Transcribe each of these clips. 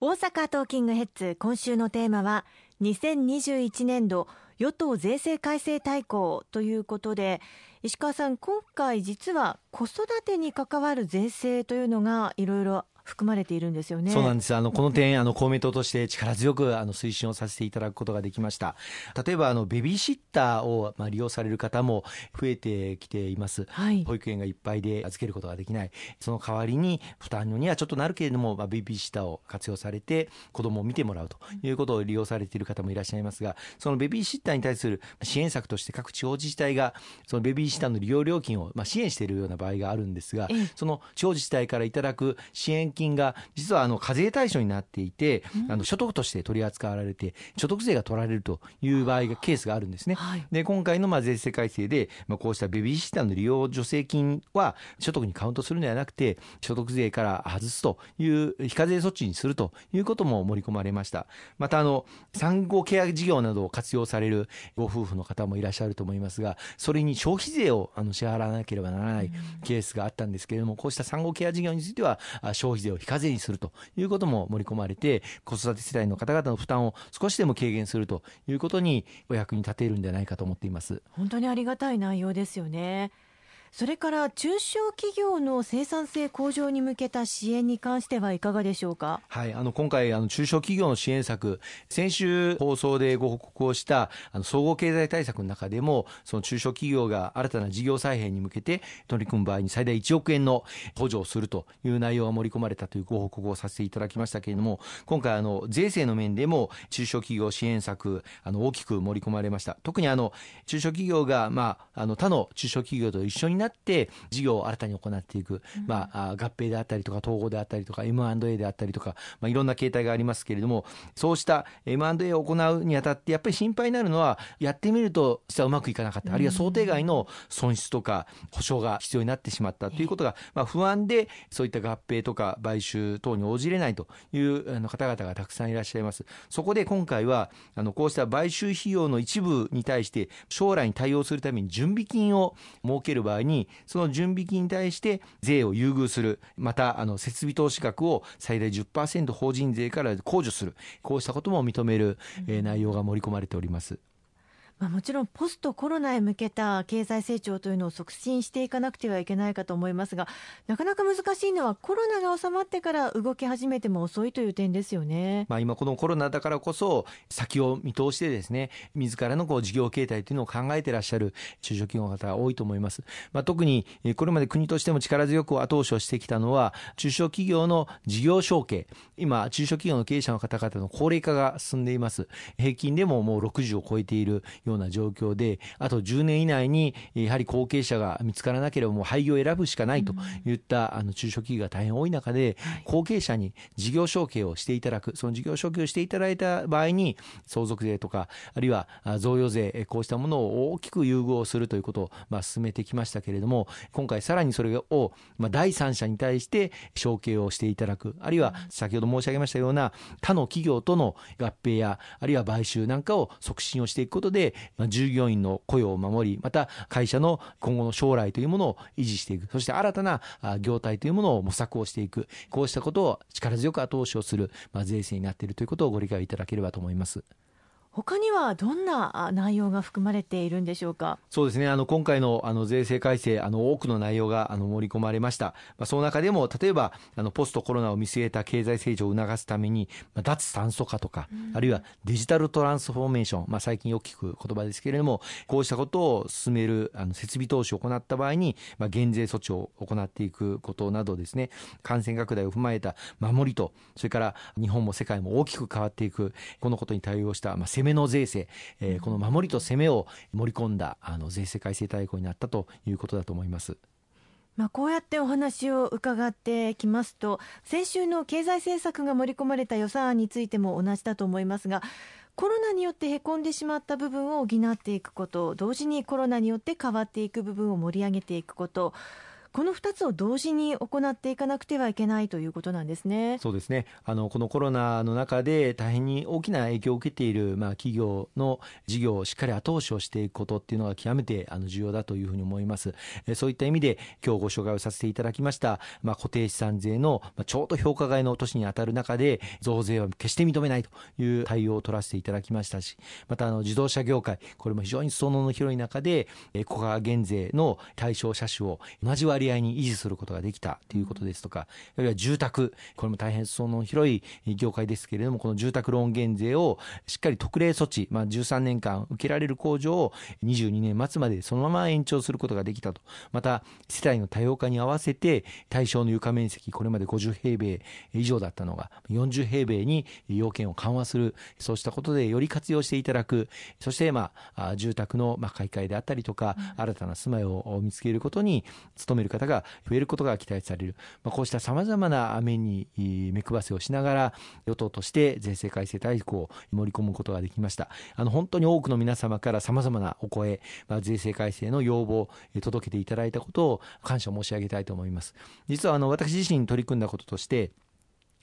大阪トーキングヘッズ今週のテーマは2021年度与党税制改正大綱ということで石川さん今回実は子育てに関わる税制というのがいろいろ含まれているんですよね。そうなんです。あの、この点、あの、公明党として力強く、あの、推進をさせていただくことができました。例えば、あの、ベビーシッターを、まあ、利用される方も増えてきています。はい、保育園がいっぱいで預けることができない。その代わりに、負担にはちょっとなるけれども、まあ、ベビーシッターを活用されて、子供を見てもらうということを利用されている方もいらっしゃいますが、そのベビーシッターに対する支援策として各地方自治体が、そのベビーシッターの利用料金を、まあ、支援しているような場合があるんですが、その地方自治体からいただく支援金が、実ははあの課税対象になっていて、あの所得として取り扱われて所得税が取られるという場合がケースがあるんですね。はい、で今回のまあ税制改正で、まあ、こうしたベビーシッターの利用助成金は所得にカウントするのではなくて所得税から外すという非課税措置にするということも盛り込まれました。またあの産後ケア事業などを活用されるご夫婦の方もいらっしゃると思いますがそれに消費税をあの支払わなければならないケースがあったんですけれどもこうした産後ケア事業については消費税を非課税にするということも盛り込まれて子育て世代の方々の負担を少しでも軽減するということにお役に立てるんじゃないかと思っています。本当にありがたい内容ですよね。それから中小企業の生産性向上に向けた支援に関してはいかがでしょうか？はい、あの今回あの中小企業の支援策、先週放送でご報告をしたあの総合経済対策の中でもその中小企業が新たな事業再編に向けて取り組む場合に最大1億円の補助をするという内容が盛り込まれたというご報告をさせていただきましたけれども、今回あの税制の面でも中小企業支援策あの大きく盛り込まれました。特にあの中小企業がまああの他の中小企業と一緒になって事業を新たに行っていく、まあ、合併であったりとか統合であったりとか M&A であったりとか、まあ、いろんな形態がありますけれどもそうした M&A を行うにあたってやっぱり心配になるのはやってみると実はうまくいかなかった。あるいは想定外の損失とか保証が必要になってしまったということが、まあ、不安でそういった合併とか買収等に応じれないというあの方々がたくさんいらっしゃいます。そこで今回はあのこうした買収費用の一部に対して将来に対応するために準備金を設ける場合ににその準備金に対して税を優遇する、またあの設備投資額を最大10%法人税から控除する、こうしたことも認める、え内容が盛り込まれております。まあ、もちろんポストコロナへ向けた経済成長というのを促進していかなくてはいけないかと思いますがなかなか難しいのはコロナが収まってから動き始めても遅いという点ですよね、まあ、今このコロナだからこそ先を見通してですね自らのこう事業形態というのを考えていらっしゃる中小企業の方が多いと思います、まあ、特にこれまで国としても力強く後押しをしてきたのは中小企業の事業承継。今中小企業の経営者の方々の高齢化が進んでいます。平均でももう60を超えているような状況で、あと10年以内にやはり後継者が見つからなければもう廃業を選ぶしかないといったあの中小企業が大変多い中で、後継者に事業承継をしていただく、その事業承継をしていただいた場合に、相続税とか、あるいは贈与税、こうしたものを大きく優遇をするということをまあ進めてきましたけれども、今回さらにそれをまあ第三者に対して承継をしていただく、あるいは先ほど申し上げましたような他の企業との合併や、あるいは買収なんかを促進をしていくことで、まあ、従業員の雇用を守り、また会社の今後の将来というものを維持していく、そして新たな業態というものを模索をしていく、こうしたことを力強く後押しをする、まあ、税制になっているということをご理解いただければと思います。他にはどんな内容が含まれているんでしょうか？そうですね。あの今回のあの税制改正あの多くの内容があの盛り込まれました、まあ、その中でも例えばあのポストコロナを見据えた経済成長を促すために、まあ、脱炭素化とか、うん、あるいはデジタルトランスフォーメーション、まあ、最近よく聞く言葉ですけれどもこうしたことを進めるあの設備投資を行った場合に、まあ、減税措置を行っていくことなどですね。感染拡大を踏まえた守りとそれから日本も世界も大きく変わっていくこのことに対応した、まあ、攻めの税制えー、この守りと攻めを盛り込んだあの税制改正大綱になったということだと思います。まあ、こうやってお話を伺ってきますと先週の経済政策が盛り込まれた予算案についても同じだと思いますがコロナによってへこんでしまった部分を補っていくこと同時にコロナによって変わっていく部分を盛り上げていくことこの2つを同時に行っていかなくてはいけないということなんですね。そうですねあのこのコロナの中で大変に大きな影響を受けている、まあ、企業の事業をしっかり後押しをしていくことっていうのが極めてあの重要だというふうに思います。えそういった意味で今日ご紹介をさせていただきました、まあ、固定資産税の、まあ、ちょうど評価外の年に当たる中で増税は決して認めないという対応を取らせていただきましたしまたあの自動車業界これも非常に裾野の広い中でエコカ減税の対象車種を同じ割合に維持することができたということですとか、あるいは住宅これも大変裾野の広い業界ですけれどもこの住宅ローン減税をしっかり特例措置、まあ、13年間受けられる控除を22年末までそのまま延長することができたと。また世帯の多様化に合わせて対象の床面積これまで50平米以上だったのが40平米に要件を緩和する。そうしたことでより活用していただく。そしてまあ住宅の買い替えであったりとか、新たな住まいを見つけることに努める方が増えることが期待される、まあ、こうしたさまざまな面に目配せをしながら与党として税制改正大綱を盛り込むことができました。あの本当に多くの皆様からさまざまなお声、まあ、税制改正の要望を届けていただいたことを感謝申し上げたいと思います。実はあの私自身取り組んだこととして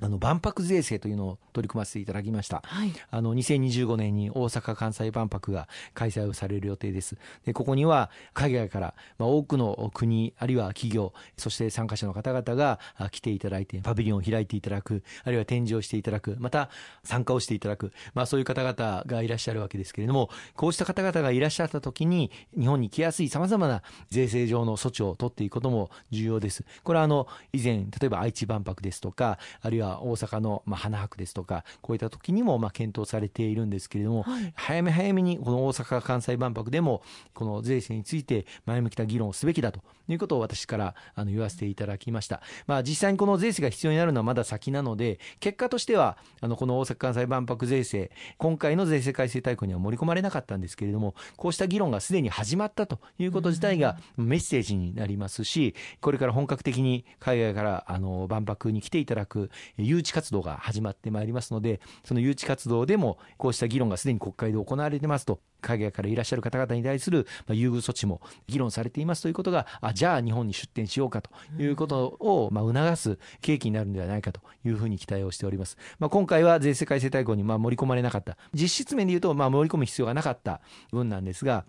あの万博税制というのを取り組ませていただきました、はい、あの2025年に大阪・関西万博が開催をされる予定です。でここには海外から、まあ、多くの国あるいは企業そして参加者の方々が来ていただいてパビリオンを開いていただくあるいは展示をしていただくまた参加をしていただく、まあ、そういう方々がいらっしゃるわけですけれどもこうした方々がいらっしゃった時に日本に来やすいさまざまな税制上の措置を取っていくことも重要です。これはあの以前例えば愛知万博ですとかあるいはは大阪の、まあ、花博ですとかこういった時にもまあ検討されているんですけれども、はい、早め早めにこの大阪・関西万博でもこの税制について前向きな議論をすべきだということを私からあの言わせていただきました、まあ、実際にこの税制が必要になるのはまだ先なので結果としてはあのこの大阪・関西万博税制今回の税制改正大綱には盛り込まれなかったんですけれどもこうした議論がすでに始まったということ自体がメッセージになりますしこれから本格的に海外からあの万博に来ていただく誘致活動が始まってまいりますのでその誘致活動でもこうした議論がすでに国会で行われてますと海外からいらっしゃる方々に対する優遇措置も議論されていますということがあじゃあ日本に出展しようかということをま促す契機になるのではないかというふうに期待をしております、まあ、今回は税制改正大綱にま盛り込まれなかった。実質面でいうとま盛り込む必要がなかった分なんですが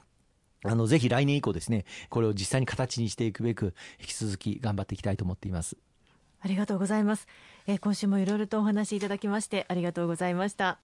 あのぜひ来年以降ですねこれを実際に形にしていくべく引き続き頑張っていきたいと思っています。ありがとうございます、今週もいろいろとお話しいただきましてありがとうございました。